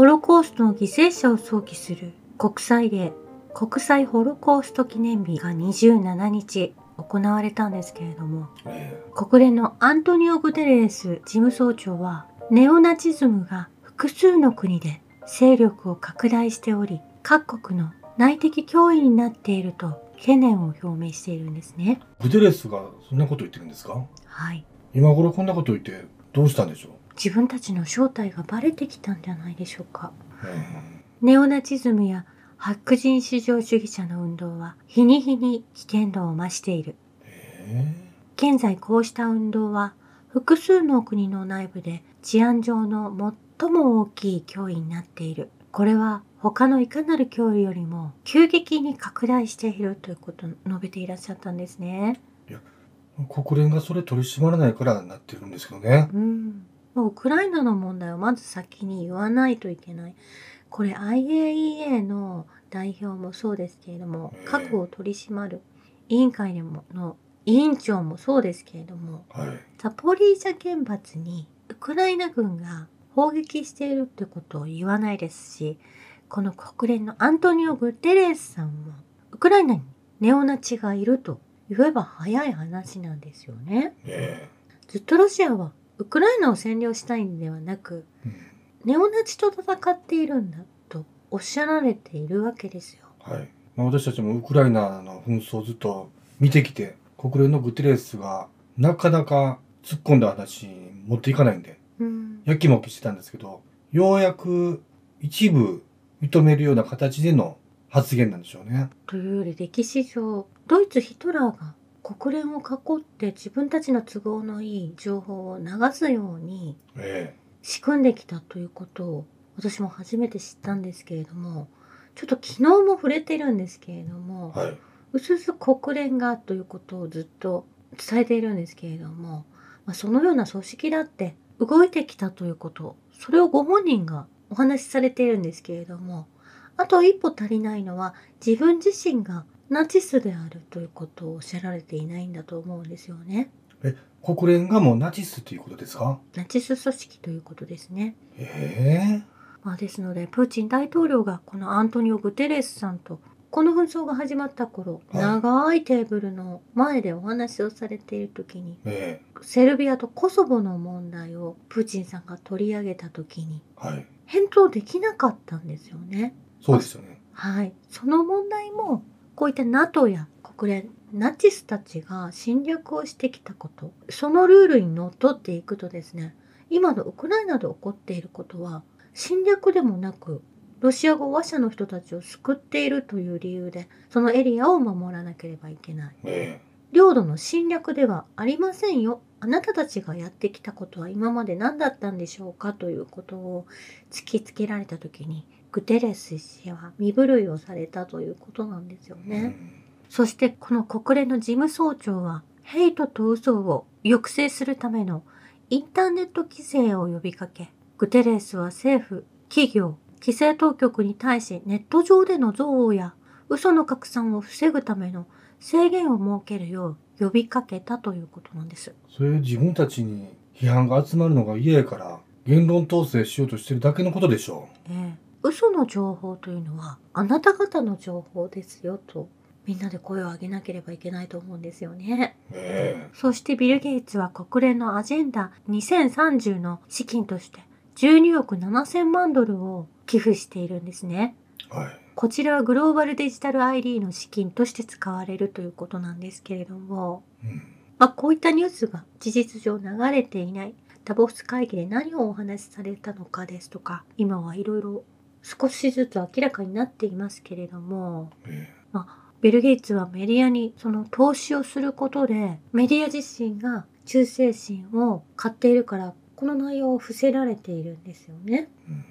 ホロコーストの犠牲者を想起する。国際デー、国際ホロコースト記念日が27日行われたんですけれども、え国連のアントニオ・グテレス事務総長は、ネオナチズムが複数の国で勢力を拡大しており、各国の内的脅威になっていると懸念を表明しているんですね。グテレスがそんなこと言ってるんですか？はい。今頃こんなこと言ってどうしたんでしょう、自分たちの正体がバレてきたんじゃないでしょうか。えネオナチズムや白人至上主義者の運動は日に日に危険度を増している。ええ現在こうした運動は複数の国の内部で治安上の最も大きい脅威になっている。これは他のいかなる脅威よりも急激に拡大しているということを述べていらっしゃったんですね。国連がそれ取り締まらないからなってるんですけどね。うん。もうウクライナの問題をまず先に言わないといけない。これ IAEA の代表もそうですけれどもええ、核を取り締まる委員会でもの委員長もそうですけれども、はい。ザポリージャ原発にウクライナ軍が砲撃しているってことを言わないですし、この国連のアントニオ・グテレスさんも、ウクライナにネオナチがいると言えば早い話なんですよね。えずっとロシアはウクライナを占領したいんではなく、えうんネオナチと戦っているんだとおっしゃられているわけですよ。はい。まあ、私たちもウクライナの紛争をずっと見てきて、国連のグテレスがなかなか突っ込んだ話に持っていかないんで、うん。やきもきしてたんですけど、ようやく一部認めるような形での発言なんでしょうね。というより歴史上、ドイツ・ヒトラーが国連を囲って自分たちの都合のいい情報を流すようにえ仕組んできたということを私も初めて知ったんですけれども、ちょっと昨日も触れてるんですけれども、えはい。うすうす国連がということをずっと伝えているんですけれども、まあ、そのような組織だって動いてきたということ、それをご本人がお話しされているんですけれども、あと一歩足りないのは自分自身がナチスであるということをおっしゃられていないんだと思うんですよね。国連がもうナチスということですか？ナチス組織ということですね。ええまあ、ですので、プーチン大統領がこのアントニオ・グテレスさんと、この紛争が始まった頃、はい長いテーブルの前でお話をされている時に、えセルビアとコソボの問題をプーチンさんが取り上げた時に、えはい。返答できなかったんですよね。そうですよね。はい。その問題も、こういった NATO や国連、ナチスたちが侵略をしてきたこと、そのルールにのっとっていくとですね、今のウクライナで起こっていることは、侵略でもなく、ロシア語話者の人たちを救っているという理由で、そのエリアを守らなければいけない。え領土の侵略ではありませんよ。あなたたちがやってきたことは今まで何だったんでしょうかということを突きつけられた時に、グテレス氏は身震いをされたということなんですよえね。そしてこの国連の事務総長は、ヘイトと嘘を抑制するためのインターネット規制を呼びかけ、グテレスは政府、企業、規制当局に対しネット上での憎悪や嘘の拡散を防ぐための制限を設けるよう呼びかけたということなんです。それ自分たちに批判が集まるのが嫌やから言論統制しようとしてるだけのことでしょええ、嘘の情報というのはあなた方の情報ですよとみんなで声を上げなければいけないと思うんですよね。そしてビル・ゲイツは国連のアジェンダ2030の資金として12億7000万ドルを寄付しているんですね。えはい。こちらはグローバルデジタル ID の資金として使われるということなんですけれども、うん。まあ、こういったニュースが事実上流れていないダボス会議で何をお話しされたのかですとか今はいろいろ少しずつ明らかになっていますけれどもえビル・ゲイツはメディアにその投資をすることでメディア自身が忠誠心を買っているからこの内容を伏せられているんですよね。えうん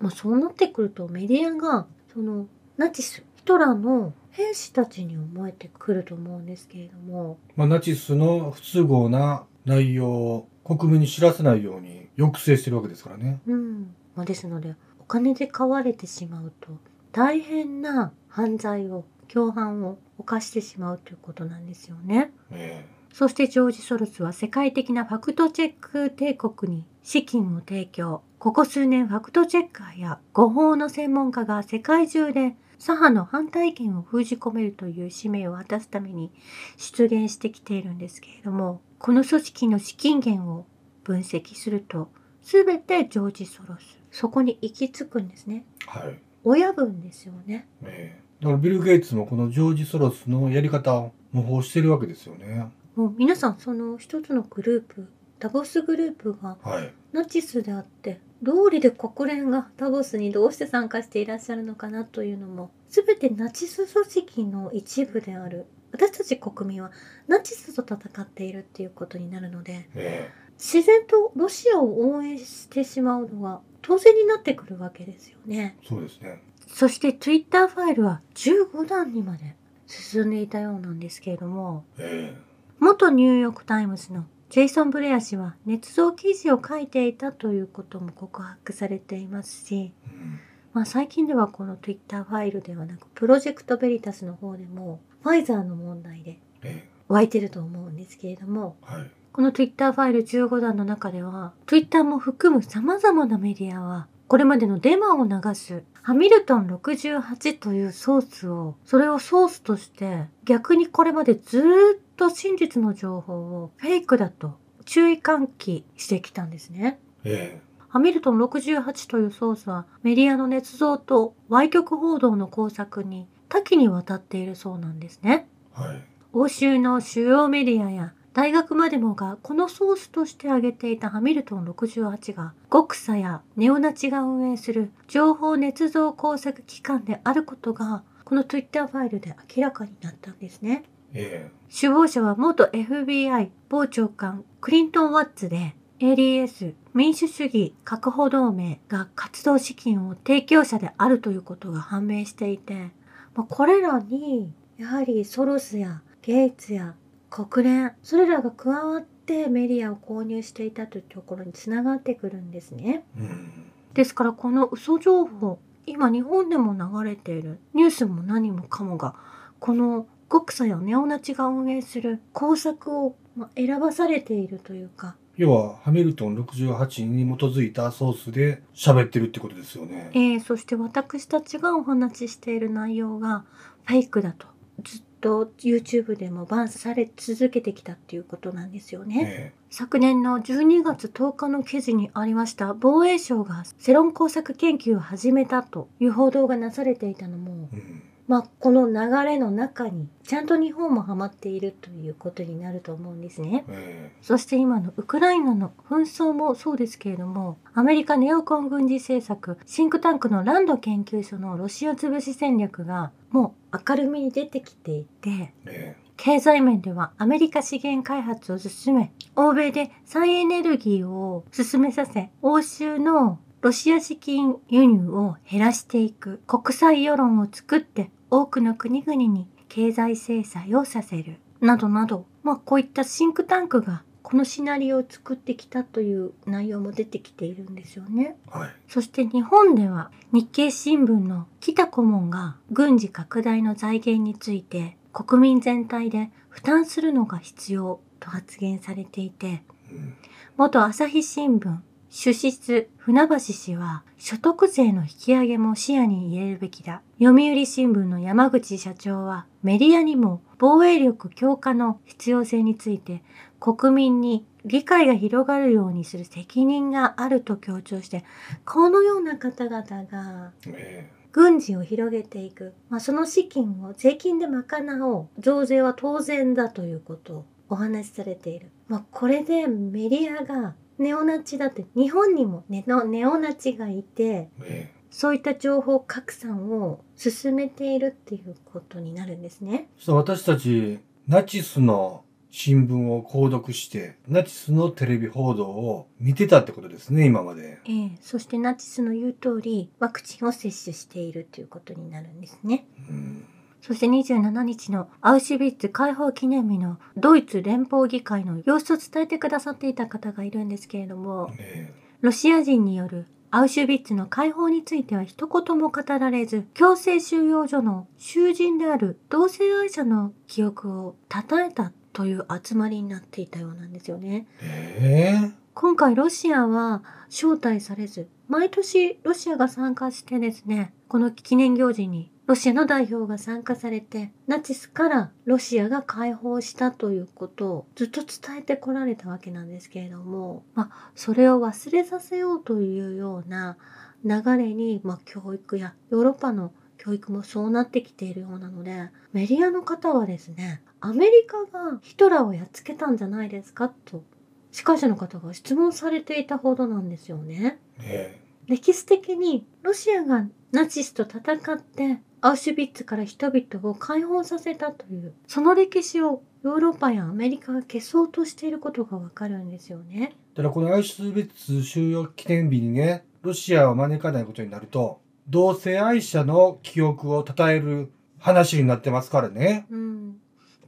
まあ、そうなってくるとメディアがそのナチスヒトラーの兵士たちに思えてくると思うんですけれどもまあ、ナチスの不都合な内容を国民に知らせないように抑制してるわけですからね。うん。まあ、ですので、お金で買われてしまうと、大変な犯罪を、共犯を犯してしまうということなんですよね。えそしてジョージ・ソロスは世界的なファクトチェック帝国に資金を提供。ここ数年ファクトチェッカーや誤報の専門家が世界中で左派の反対意見を封じ込めるという使命を果たすために出現してきているんですけれども、この組織の資金源を分析すると、すべてジョージ・ソロス。そこに行き着くんですね。はい。親分ですよね。ええだからビル・ゲイツもこのジョージ・ソロスのやり方を模倣してるわけですよね。もう皆さんその一つのグループ、ダボスグループがはい。ナチスであって、道理で国連がダボスにどうして参加していらっしゃるのかなというのも、すべてナチス組織の一部である。私たち国民はナチスと戦っているっていうことになるので、え自然とロシアを応援してしまうのは当然になってくるわけですよね。えそうですね。そして Twitter ファイルは15段にまで進んでいたようなんですけれども、え元ニューヨークタイムズのジェイソン・ブレア氏は捏造記事を書いていたということも告白されていますし、えうん。まあ、最近ではこの Twitter ファイルではなくプロジェクトベリタスの方でもファイザーの問題でえ湧いてると思うんですけれどもえはい。この Twitter ファイル15段の中では Twitter も含む様々なメディアはこれまでのデマを流すハミルトン68というソースをそれをソースとして逆にこれまでずーっと真実の情報をフェイクだと注意喚起してきたんですね。えハミルトン68というソースはメディアの捏造と歪曲報道の工作に多岐にわたっているそうなんですね。えはい。欧州の主要メディアや大学までもがこのソースとして挙げていたハミルトン68が極左やネオナチが運営する情報捏造工作機関であることがこの Twitter ファイルで明らかになったんですね。え首謀者は元 FBI 某長官クリントン・ワッツで ADS 民主主義確保同盟が活動資金を提供者であるということが判明していて、まあ、これらにやはりソロスやゲイツや国連それらが加わってメディアを購入していたというところにつながってくるんですね。えうん。ですからこの嘘情報今日本でも流れているニュースも何もかもがこの極左やネオナチが運営する工作をまあ選ばされているというか、要は、ハミルトン68に基づいたソースで喋ってるってことですよね。えーそして私たちがお話ししている内容がフェイクだとずっと YouTube でもバンされ続けてきたっていうことなんですよね。え昨年の12月10日の記事にありました防衛省が世論工作研究を始めたという報道がなされていたのもえうん。まあ、この流れの中にちゃんと日本もハマっているということになると思うんですね。えそして今のウクライナの紛争もそうですけれども、アメリカネオコン軍事政策シンクタンクのランド研究所のロシア潰し戦略がもう明るみに出てきていて、ええ経済面ではアメリカ資源開発を進め、欧米で再エネルギーを進めさせ、欧州のロシア資金輸入を減らしていく、国際世論を作って多くの国々に経済制裁をさせる、などなど、まあこういったシンクタンクがこのシナリオを作ってきたという内容も出てきているんですよね。はい。そして日本では日経新聞の北顧問が軍事拡大の財源について国民全体で負担するのが必要と発言されていて、うん。元朝日新聞主筆船橋氏は所得税の引き上げも視野に入れるべきだ。読売新聞の山口社長はメディアにも防衛力強化の必要性について国民に理解が広がるようにする責任があると強調して、このような方々がえ。軍事を広げていく、まあ、その資金を税金で賄おう。増税は当然だということをお話しされている、まあ、これでメディアがネオナチだって日本にもネオネオナチがいてええそういった情報拡散を進めているっていうことになるんですね。そしたら私たち、ナチスの新聞を購読して、ナチスのテレビ報道を見てたってことですね、今まで。ええそしてナチスの言う通りワクチンを接種しているということになるんですね。うん。そして27日のアウシュビッツ解放記念日のドイツ連邦議会の様子を伝えてくださっていた方がいるんですけれども、えロシア人によるアウシュビッツの解放については一言も語られず、強制収容所の囚人である同性愛者の記憶を称えたという集まりになっていたようなんですよね。ええ今回ロシアは招待されず、毎年ロシアが参加してですね、この記念行事にロシアの代表が参加されて、ナチスからロシアが解放したということをずっと伝えてこられたわけなんですけれども、まあ、それを忘れさせようというような流れに、まあ、教育やヨーロッパの教育もそうなってきているようなので、メディアの方はですね、アメリカがヒトラーをやっつけたんじゃないですかと、司会者の方が質問されていたほどなんですよね。え歴史的にロシアがナチスと戦ってアウシュビッツから人々を解放させたという、その歴史をヨーロッパやアメリカが消そうとしていることがわかるんですよね。ただこのアイシュビッツ収容記念日にね、ロシアを招かないことになると、同性愛者の記憶を称える話になってますからね。うん。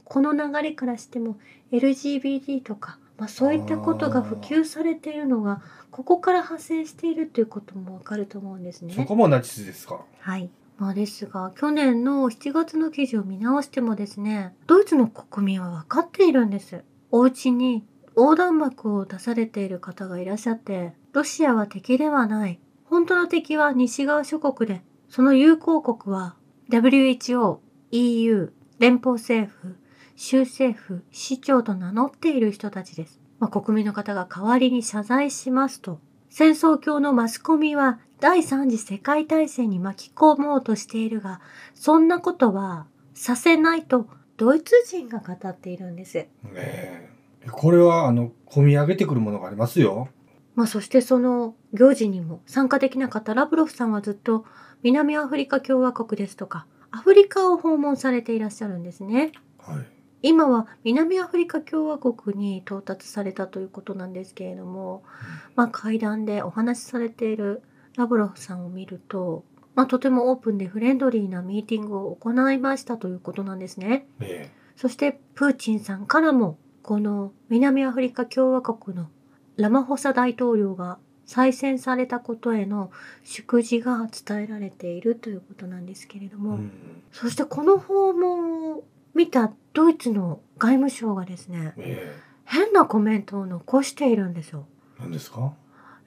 この流れからしても LGBT とか、まあ、そういったことが普及されているのがここから派生しているということもわかると思うんですそね。こもナチスですか？はい。まあですが、去年の7月の記事を見直してもですね、ドイツの国民は分かっているんです。お家に横断幕を出されている方がいらっしゃって、ロシアは敵ではない。本当の敵は西側諸国で、その友好国は WHO、EU、連邦政府、州政府、市長と名乗っている人たちです。まあ、国民の方が代わりに謝罪しますと。戦争教のマスコミは第三次世界大戦に巻き込もうとしているが、そんなことはさせないとドイツ人が語っているんです。ねえこれは、あの、込み上げてくるものがありますよ。まあそしてその行事にも参加できなかったラブロフさんはずっと南アフリカ共和国ですとか、アフリカを訪問されていらっしゃるんですね。はい。今は南アフリカ共和国に到達されたということなんですけれども、まあ、会談でお話しされているラブロフさんを見ると、まあ、とてもオープンでフレンドリーなミーティングを行いましたということなんですね。えそしてプーチンさんからもこの南アフリカ共和国のラマホサ大統領が再選されたことへの祝辞が伝えられているということなんですけれどえも、うん。そしてこの訪問を見たドイツの外務省がですね、え変なコメントを残しているんですよ。え何ですか？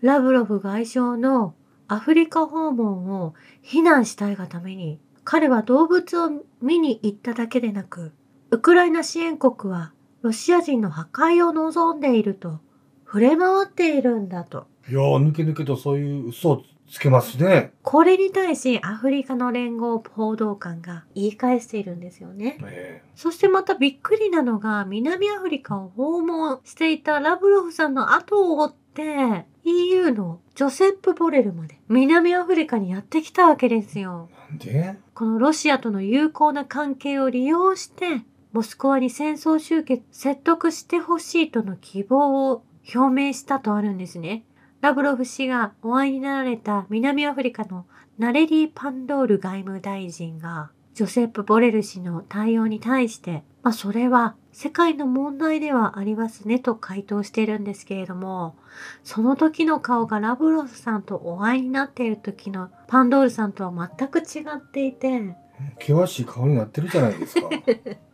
ラブロフ外相のアフリカ訪問を非難したいがために、彼は動物を見に行っただけでなく、ウクライナ支援国はロシア人の破壊を望んでいると触れ回っているんだと。よう抜け抜けとそういう嘘をつけますね。これに対しアフリカの連合報道官が言い返しているんですよね。えそしてまたびっくりなのが南アフリカを訪問していたラブロフさんの後を追って EU のジョセップ・ボレルまで南アフリカにやってきたわけですよ。えなんで？このロシアとの友好な関係を利用してモスクワに戦争終結説得してほしいとの希望を表明したとあるんですね。ラブロフ氏がお会いになられた南アフリカのナレリー・パンドール外務大臣がジョセップ・ボレル氏の対応に対して、まあそれは世界の問題ではありますねと回答しているんですけれども、その時の顔がラブロフさんとお会いになっている時のパンドールさんとは全く違っていて、険しい顔になってるじゃないですか。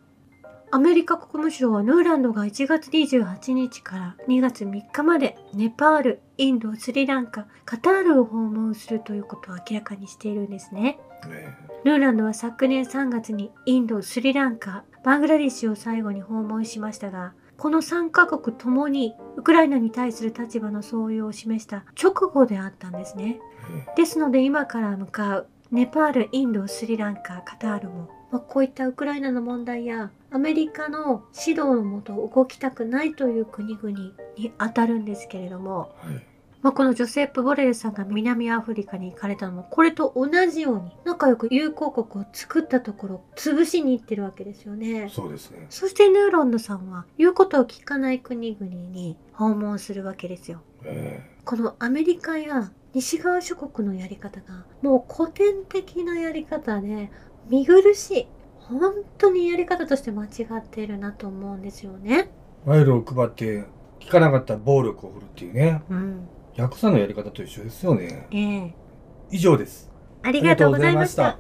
アメリカ国務省はヌーランドが1月28日から2月3日までネパール、インド、スリランカ、カタールを訪問するということを明らかにしているんですね。ねヌーランドは昨年3月にインド、スリランカ、バングラデシュを最後に訪問しましたが、この3カ国ともにウクライナに対する立場の相違を示した直後であったんですね。えですので今から向かうネパール、インド、スリランカ、カタールも、まあ、こういったウクライナの問題やアメリカの指導のもと動きたくないという国々に当たるんですけれども、えはい。まあ、このジョセップ・ボレルさんが南アフリカに行かれたのもこれと同じように仲良く友好国を作ったところを潰しに行ってるわけですよね。そうですね。そしてヌーロンドさんは言うことを聞かない国々に訪問するわけですよ。えこのアメリカや西側諸国のやり方がもう古典的なやり方で見苦しい本当にやり方として間違っているなと思うんですよね。え賄賂を配って聞かなかったら暴力を振るっていうね。うん。ヤクザのやり方と一緒ですよね。ええ以上です。ありがとうございました。